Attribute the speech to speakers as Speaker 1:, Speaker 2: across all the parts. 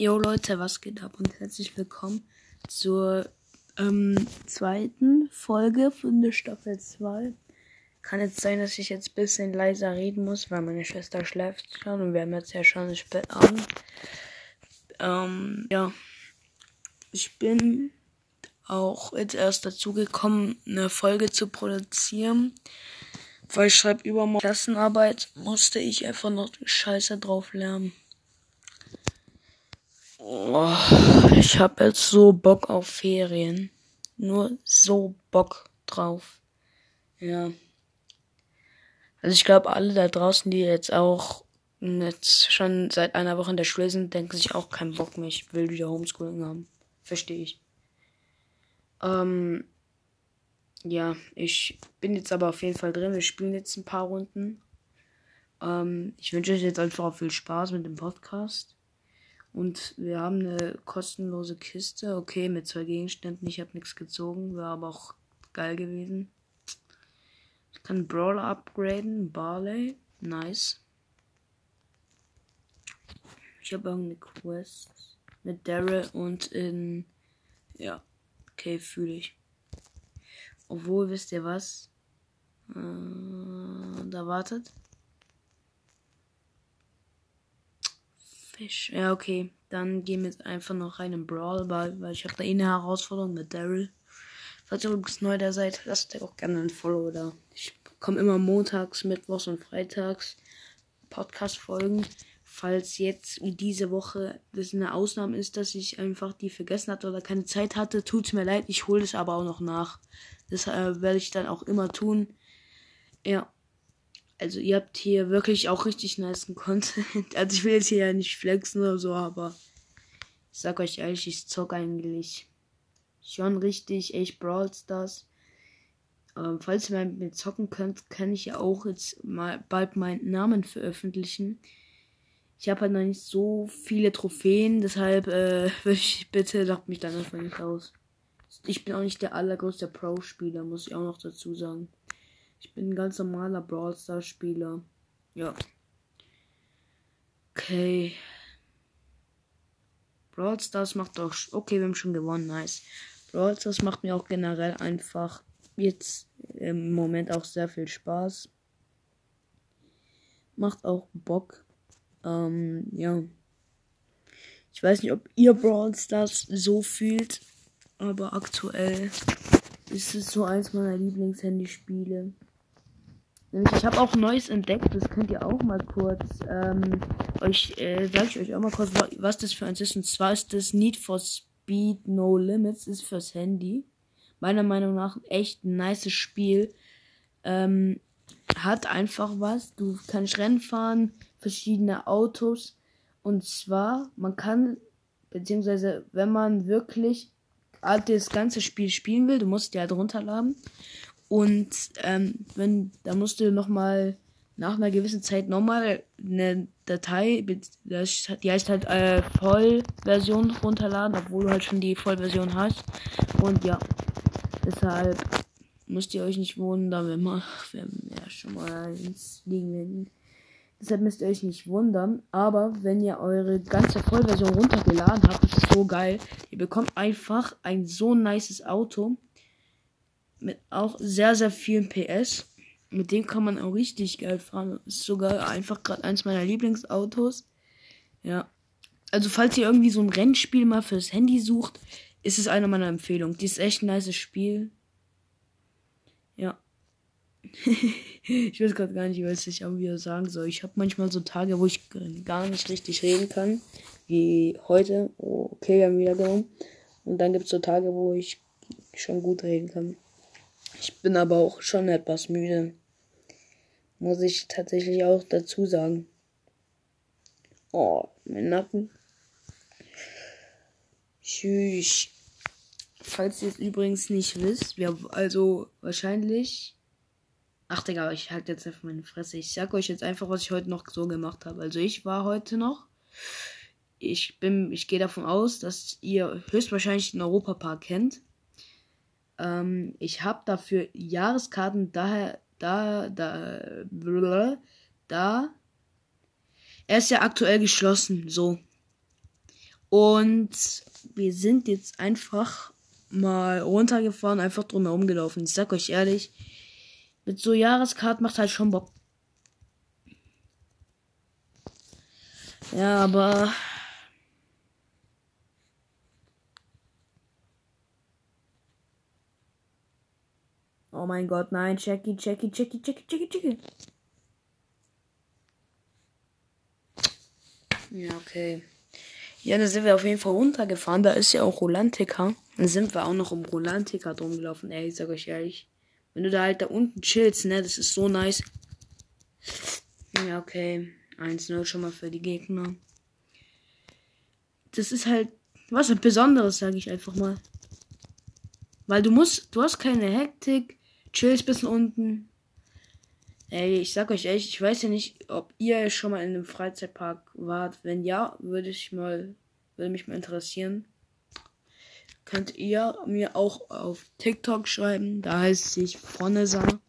Speaker 1: Jo Leute, was geht ab und herzlich willkommen zur ähm, zweiten Folge von der Staffel 2. Kann jetzt sein, dass ich jetzt ein bisschen leiser reden muss, weil meine Schwester schläft schon und wir haben jetzt ja schon spät Abend. Ähm, ja. Ich bin auch jetzt erst dazu gekommen, eine Folge zu produzieren. Weil ich schreibe übermorgen Klassenarbeit, musste ich einfach noch Scheiße drauf lernen. Oh, ich habe jetzt so Bock auf Ferien. Nur so Bock drauf. Ja. Also ich glaube, alle da draußen, die jetzt auch jetzt schon seit einer Woche in der Schule sind, denken sich auch keinen Bock mehr. Ich will wieder Homeschooling haben. Verstehe ich. Ähm, ja, ich bin jetzt aber auf jeden Fall drin. Wir spielen jetzt ein paar Runden. Ähm, ich wünsche euch jetzt einfach viel Spaß mit dem Podcast. Und wir haben eine kostenlose Kiste. Okay, mit zwei Gegenständen. Ich habe nichts gezogen. Wäre aber auch geil gewesen. Ich kann Brawler upgraden. Barley. Nice. Ich habe irgendeine Quest mit Daryl und in. Ja. Okay, fühle ich. Obwohl, wisst ihr was? Äh, da wartet. Fisch. Ja, okay. Dann gehen wir jetzt einfach noch rein in Brawl, weil, weil ich habe da eh eine Herausforderung mit Daryl. Falls ihr übrigens neu da seid, lasst euch auch gerne ein Follow da. Ich komme immer montags, mittwochs und freitags Podcast-Folgen. Falls jetzt wie diese Woche das eine Ausnahme ist, dass ich einfach die vergessen hatte oder keine Zeit hatte, tut's mir leid. Ich hole es aber auch noch nach. Das äh, werde ich dann auch immer tun. Ja. Also ihr habt hier wirklich auch richtig nice Content. Also ich will jetzt hier ja nicht flexen oder so, aber ich sag euch ehrlich, ich zock eigentlich schon richtig echt Brawl Stars. Ähm, falls ihr mit mir zocken könnt, kann ich ja auch jetzt mal bald meinen Namen veröffentlichen. Ich habe halt noch nicht so viele Trophäen, deshalb äh, ich bitte lacht mich dann einfach nicht aus. Ich bin auch nicht der allergrößte Pro-Spieler, muss ich auch noch dazu sagen. Ich bin ein ganz normaler Brawl Stars Spieler. Ja. Okay. Brawl Stars macht doch. Okay, wir haben schon gewonnen. Nice. Brawl Stars macht mir auch generell einfach jetzt im Moment auch sehr viel Spaß. Macht auch Bock. Ähm, ja. Ich weiß nicht, ob ihr Brawl Stars so fühlt, aber aktuell ist es so eins meiner Lieblings-Handyspiele. Ich habe auch Neues entdeckt, das könnt ihr auch mal kurz, ähm, euch, äh, sag ich euch auch mal kurz, was das für eins ist. Und zwar ist das Need for Speed No Limits, ist fürs Handy. Meiner Meinung nach ein echt nice Spiel. Ähm, hat einfach was. Du kannst Rennen fahren, verschiedene Autos. Und zwar, man kann, beziehungsweise, wenn man wirklich das ganze Spiel spielen will, du musst die halt runterladen. Und ähm, wenn, da musst du nochmal nach einer gewissen Zeit nochmal eine Datei, die heißt halt äh, Vollversion runterladen, obwohl du halt schon die Vollversion hast. Und ja, deshalb müsst ihr euch nicht wundern, wenn man, wenn ja schon mal ins Liegen werden. Deshalb müsst ihr euch nicht wundern. Aber wenn ihr eure ganze Vollversion runtergeladen habt, ist so geil. Ihr bekommt einfach ein so nices Auto mit auch sehr, sehr vielen PS. Mit dem kann man auch richtig geil fahren. Ist sogar einfach gerade eins meiner Lieblingsautos. Ja. Also, falls ihr irgendwie so ein Rennspiel mal fürs Handy sucht, ist es eine meiner Empfehlungen. Die ist echt ein nice Spiel. Ja. ich weiß gerade gar nicht, was ich irgendwie sagen soll. Ich habe manchmal so Tage, wo ich gar nicht richtig reden kann. Wie heute. Oh, okay, wir haben wieder gewonnen. Und dann gibt es so Tage, wo ich schon gut reden kann. Ich bin aber auch schon etwas müde. Muss ich tatsächlich auch dazu sagen. Oh, mein Nacken. Tschüss. Falls ihr es übrigens nicht wisst, wir also wahrscheinlich. Ach, Digga, ich halte jetzt einfach meine Fresse. Ich sag euch jetzt einfach, was ich heute noch so gemacht habe. Also ich war heute noch. Ich bin, ich gehe davon aus, dass ihr höchstwahrscheinlich den Europapark kennt. Ähm, ich habe dafür Jahreskarten daher, da, da, blablabla, da. Er ist ja aktuell geschlossen, so. Und wir sind jetzt einfach mal runtergefahren, einfach drumherum gelaufen. Ich sag euch ehrlich, mit so Jahreskarten macht halt schon Bock. Ja, aber Oh mein Gott, nein, Jackie, Jackie, Jackie, Jackie, Jackie, Jackie. Ja, okay. Ja, da sind wir auf jeden Fall runtergefahren. Da ist ja auch Rolantica. Dann sind wir auch noch um Rolantica drum gelaufen. Ey, ich sag euch ehrlich. Wenn du da halt da unten chillst, ne, das ist so nice. Ja, okay. 1-0 schon mal für die Gegner. Das ist halt was Besonderes, sage ich einfach mal. Weil du musst, du hast keine Hektik chillst bis unten. Ey, ich sag euch echt, ich weiß ja nicht, ob ihr schon mal in einem Freizeitpark wart. Wenn ja, würde ich mal, würde mich mal interessieren. Könnt ihr mir auch auf TikTok schreiben. Da heißt ich Fronesa.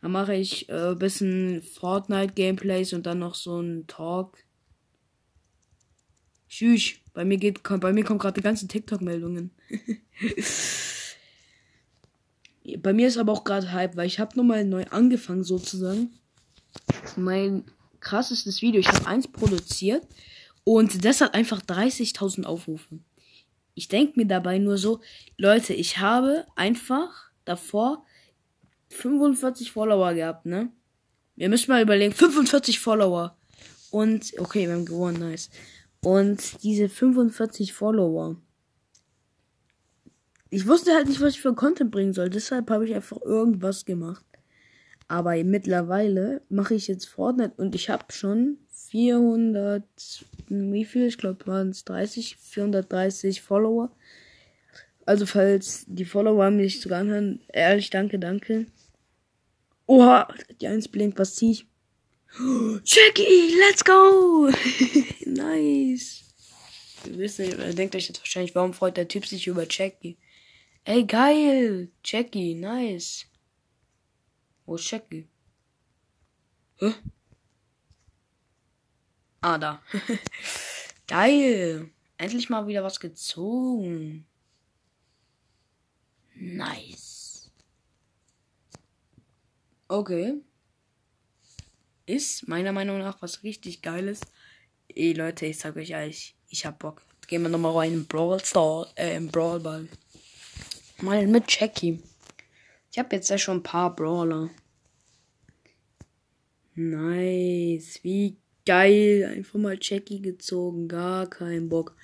Speaker 1: Da mache ich äh, bisschen Fortnite Gameplays und dann noch so ein Talk. Tschüss. Bei mir geht, bei mir kommen gerade die ganzen TikTok-Meldungen. Bei mir ist aber auch gerade Hype, weil ich habe nochmal neu angefangen sozusagen. Mein krassestes Video. Ich habe eins produziert und das hat einfach 30.000 Aufrufe. Ich denke mir dabei nur so, Leute, ich habe einfach davor 45 Follower gehabt, ne? Wir müssen mal überlegen, 45 Follower. Und, okay, wir haben gewonnen, nice. Und diese 45 Follower ich wusste halt nicht, was ich für Content bringen soll. Deshalb habe ich einfach irgendwas gemacht. Aber mittlerweile mache ich jetzt Fortnite und ich habe schon 400, wie viel? Ich glaube, waren es 30, 430 Follower. Also, falls die Follower mich sogar anhören, ehrlich, danke, danke. Oha, die 1 blinkt, was zieh ich? Jackie, let's go! nice. Ihr wisst nicht, ihr denkt euch jetzt wahrscheinlich, warum freut der Typ sich über Jackie? Ey, geil. Jackie, nice. Wo ist Jackie? Hä? Ah, da. geil. Endlich mal wieder was gezogen. Nice. Okay. Ist meiner Meinung nach was richtig Geiles. Ey, Leute, ich sag euch ehrlich, ich hab Bock. Gehen wir nochmal rein in Brawl Star, äh, im Brawl Ball. Mal mit Jackie. Ich habe jetzt ja schon ein paar Brawler. Nice. Wie geil. Einfach mal Jackie gezogen. Gar kein Bock.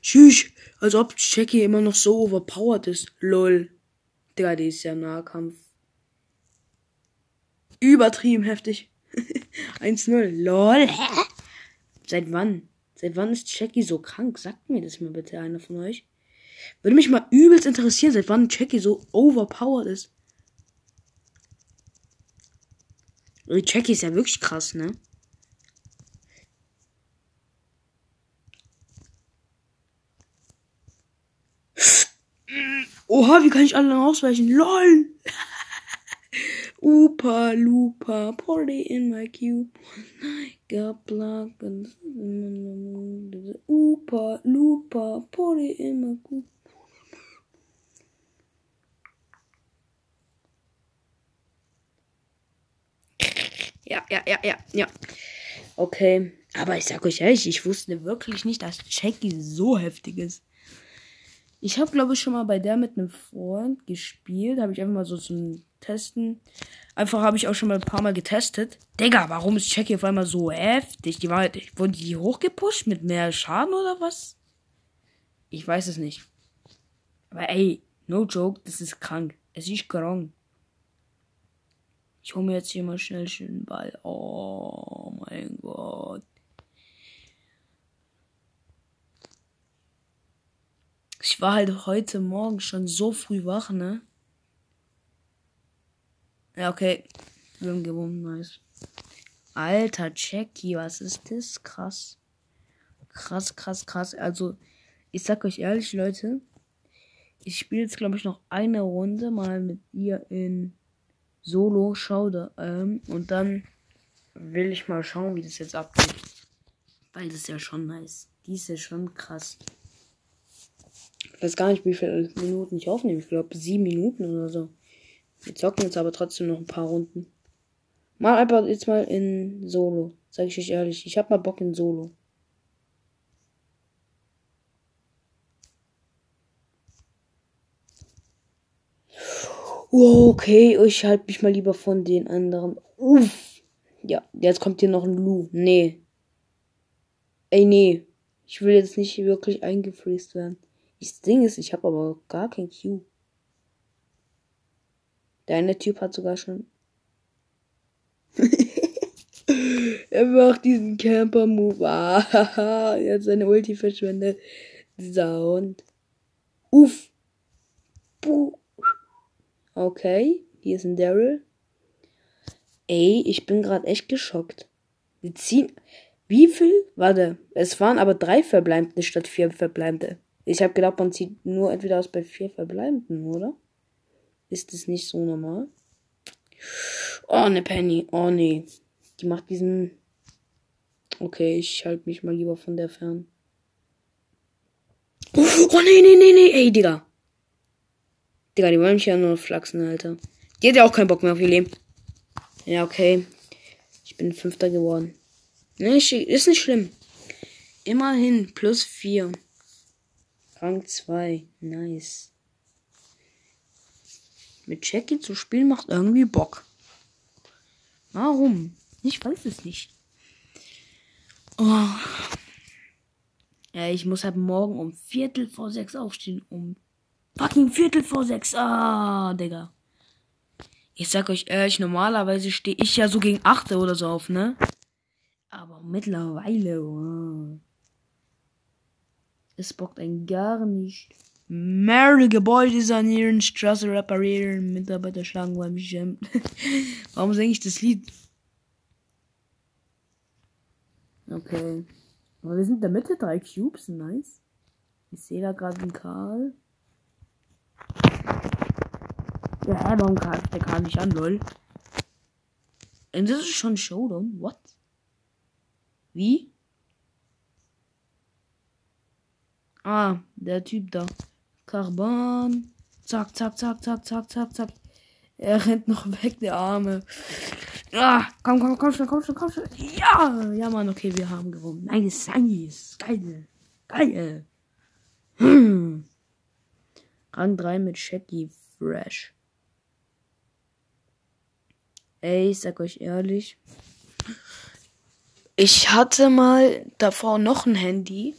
Speaker 1: Tschüss. Als ob Jackie immer noch so overpowered ist. Lol. Digga, die ist ja Nahkampf. Übertrieben heftig. 1-0. Lol. Seit wann? Seit wann ist Jackie so krank? Sagt mir das mal bitte einer von euch. Würde mich mal übelst interessieren, seit wann Jackie so overpowered ist. Jackie ist ja wirklich krass, ne? Oha, wie kann ich alle ausweichen? LOL! Upa, Lupa, Party in my cube. Got block Upa, Lupa, Party in my cube. Ja, ja, ja, ja, ja. Okay. Aber ich sag euch ehrlich, ich wusste wirklich nicht, dass Jackie so heftig ist. Ich habe, glaube ich, schon mal bei der mit einem Freund gespielt. Habe ich einfach mal so zum Testen. Einfach habe ich auch schon mal ein paar Mal getestet. Digga, warum ist Jackie auf einmal so heftig? Die war, wurden die hochgepusht mit mehr Schaden oder was? Ich weiß es nicht. Aber ey, no joke, das ist krank. Es ist krank. Ich hole mir jetzt hier mal schnell schön Ball. Oh mein Gott. Ich war halt heute Morgen schon so früh wach, ne? Ja, okay. Wir haben gewonnen, nice. Alter, Jackie, was ist das? Krass. Krass, krass, krass. Also, ich sag euch ehrlich, Leute. Ich spiele jetzt, glaube ich, noch eine Runde mal mit ihr in Solo Schauder. Ähm, und dann will ich mal schauen, wie das jetzt abgeht. Weil das ist ja schon nice. Die ist ja schon krass. Ich weiß gar nicht, wie viele Minuten ich aufnehme. Ich glaube, sieben Minuten oder so. Wir zocken jetzt aber trotzdem noch ein paar Runden. Mal einfach jetzt mal in Solo. Sag ich euch ehrlich. Ich hab mal Bock in Solo. Okay, ich halte mich mal lieber von den anderen. Uff. Ja, jetzt kommt hier noch ein Lu. Nee. Ey, nee. Ich will jetzt nicht wirklich eingefriest werden. Das Ding ist, ich habe aber gar kein Q. Der eine Typ hat sogar schon. er macht diesen Camper-Move. Ah, er hat seine Ulti verschwendet. Sound. Uff. Puh. Okay, hier ist ein Daryl. Ey, ich bin gerade echt geschockt. Wir ziehen. Wie viel? Warte, es waren aber drei Verbleibende statt vier Verbleibende. Ich habe gedacht, man zieht nur entweder aus bei vier Verbleibenden, oder? Ist das nicht so normal? Oh, ne Penny. Oh, nee. Die macht diesen. Okay, ich halte mich mal lieber von der fern. Oh, nee, nee, nee, nee. Ey, Digga. Digga, die wollen mich ja nur flachsen, Alter. Die hat ja auch keinen Bock mehr auf ihr Leben. Ja, okay. Ich bin Fünfter geworden. Ne, ist nicht schlimm. Immerhin plus vier. Rang 2. Nice. Mit Jackie zu spielen macht irgendwie Bock. Warum? Ich weiß es nicht. Oh. Ja, ich muss halt morgen um Viertel vor sechs aufstehen, um Fucking Viertel vor sechs. Ah, Digga. Ich sag euch ehrlich, normalerweise stehe ich ja so gegen 8 oder so auf, ne? Aber mittlerweile. Oh. Es bockt ein gar nicht. Mehrere Gebäude sanieren, Straße reparieren, Mitarbeiter schlagen beim Gym. Warum singe ich das Lied? Okay. Aber wir sind in der Mitte, drei Cubes, nice. Ich sehe da gerade einen Karl. Ja, warum greift der kam nicht an, lol? Und das ist schon Showdown? What? Wie? Ah, der Typ da. Carbon. Zack, zack, zack, zack, zack, zack, zack. Er rennt noch weg, der Arme. Ah, komm, komm, komm schon, komm schon, komm schon. Ja, ja, Mann, okay, wir haben gewonnen. Nice, nice. Geil. Geil. Hm. Rang 3 mit Shaky Fresh. Ey, ich sag euch ehrlich. Ich hatte mal davor noch ein Handy.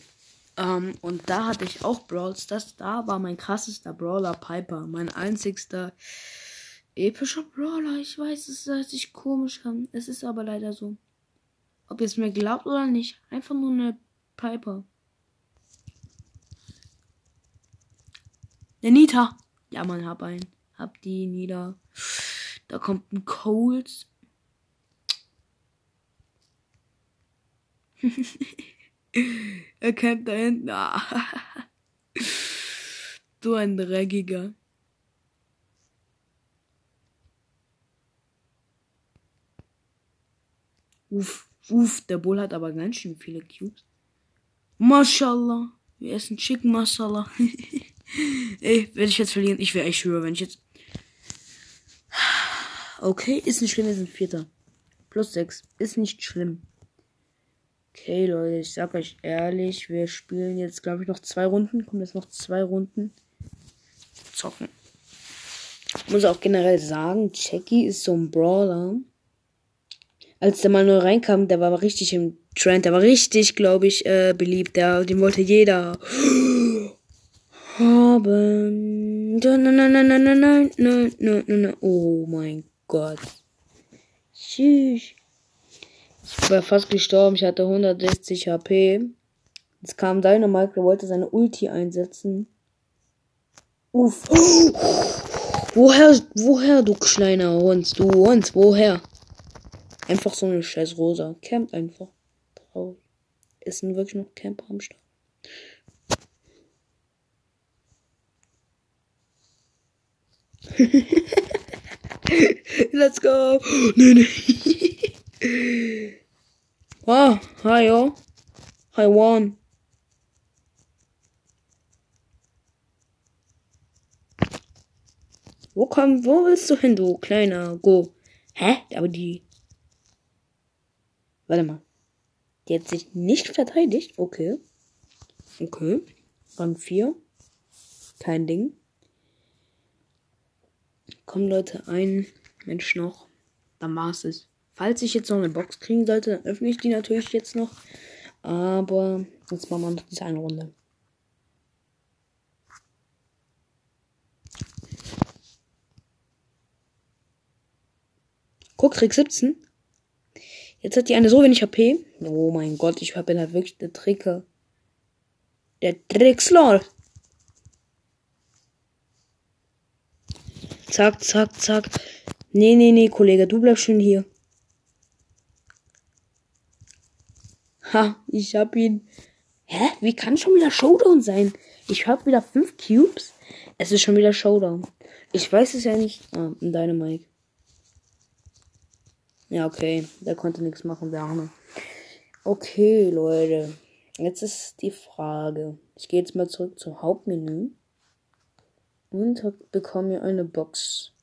Speaker 1: Ähm, und da hatte ich auch Brawl Stars. Da war mein krassester Brawler Piper. Mein einzigster epischer Brawler. Ich weiß, es hört sich komisch an. Es ist aber leider so. Ob ihr es mir glaubt oder nicht. Einfach nur eine Piper. Der Nita. Ja, man, hab einen. Hab die nieder. Da kommt ein Cold. er kämpft da hinten. Ah. so ein dreckiger. Uff, uff, der Bull hat aber ganz schön viele Cubes. Mashallah. Wir essen Chicken Masala. Ey, werde ich jetzt verlieren? Ich wäre echt höher, wenn ich jetzt. Okay, ist nicht schlimm, wir sind Vierter. Plus 6. Ist nicht schlimm. Okay, Leute, ich sag euch ehrlich, wir spielen jetzt, glaube ich, noch zwei Runden. Kommen jetzt noch zwei Runden. Zocken. Ich muss auch generell sagen, Jackie ist so ein Brawler. Als der mal neu reinkam, der war richtig im Trend. Der war richtig, glaube ich, äh, beliebt. Der, den wollte jeder haben. Nein, nein, nein, nein, nein, nein, nein, nein, nein. Oh mein Gott. Tschüss. Ich war fast gestorben. Ich hatte 160 HP. Jetzt kam Dynamite, der wollte seine Ulti einsetzen. Uff. Woher, woher, du kleiner Hund? Du Hund, woher? Einfach so eine scheiß Rosa. Campt einfach. Traurig. Ist denn wirklich noch Camper am Start? Let's go. Nee, nee. Wow, hi, yo. Hi, won. Wo komm, wo willst du hin, du kleiner Go? Hä? Aber die. Warte mal. Die hat sich nicht verteidigt. Okay. Okay. Rang 4. Kein Ding. Kommen Leute, ein Mensch noch. Dann war's es. Falls ich jetzt noch eine Box kriegen sollte, dann öffne ich die natürlich jetzt noch. Aber jetzt machen wir noch diese eine Runde. Guck, Trick 17. Jetzt hat die eine so wenig HP. Oh mein Gott, ich bin halt wirklich der Tricker. Der Trickslord. Zack, zack, zack. Nee, nee, nee, Kollege, du bleibst schön hier. Ha, ich hab ihn. Hä? Wie kann schon wieder Showdown sein? Ich hab wieder fünf Cubes. Es ist schon wieder Showdown. Ich weiß es ja nicht. Ah, deine Mike. Ja, okay. Der konnte nichts machen, der Arme. Okay, Leute. Jetzt ist die Frage. Ich gehe jetzt mal zurück zum Hauptmenü. Und bekomme mir eine Box.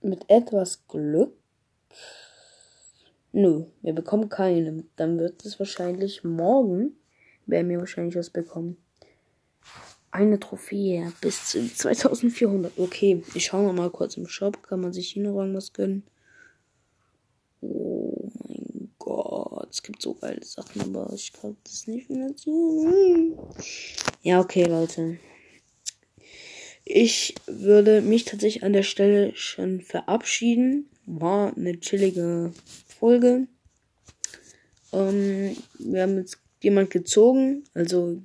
Speaker 1: Mit etwas Glück Nö, wir bekommen keine. Dann wird es wahrscheinlich morgen, werden wir wahrscheinlich was bekommen. Eine Trophäe bis zu 2400. Okay, ich schaue mal kurz im Shop. Kann man sich hier noch irgendwas gönnen? Oh mein Gott, es gibt so geile Sachen, aber ich kann das nicht finanzieren. Ja, okay, Leute. Ich würde mich tatsächlich an der Stelle schon verabschieden. War eine chillige Folge. Ähm, wir haben jetzt jemand gezogen, also,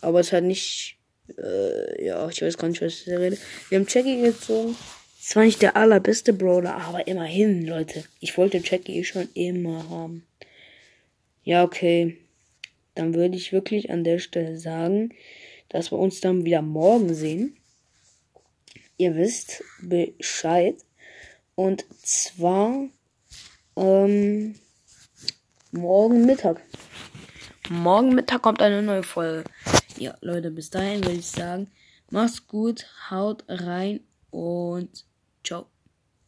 Speaker 1: aber es hat nicht, äh, ja, ich weiß gar nicht, was ich da rede. Wir haben Jackie gezogen. Es war nicht der allerbeste Brawler, aber immerhin, Leute. Ich wollte Jackie schon immer haben. Ja, okay. Dann würde ich wirklich an der Stelle sagen, dass wir uns dann wieder morgen sehen. Ihr wisst Bescheid. Und zwar ähm, morgen Mittag. Morgen Mittag kommt eine neue Folge. Ja, Leute, bis dahin würde ich sagen, macht's gut, haut rein und ciao.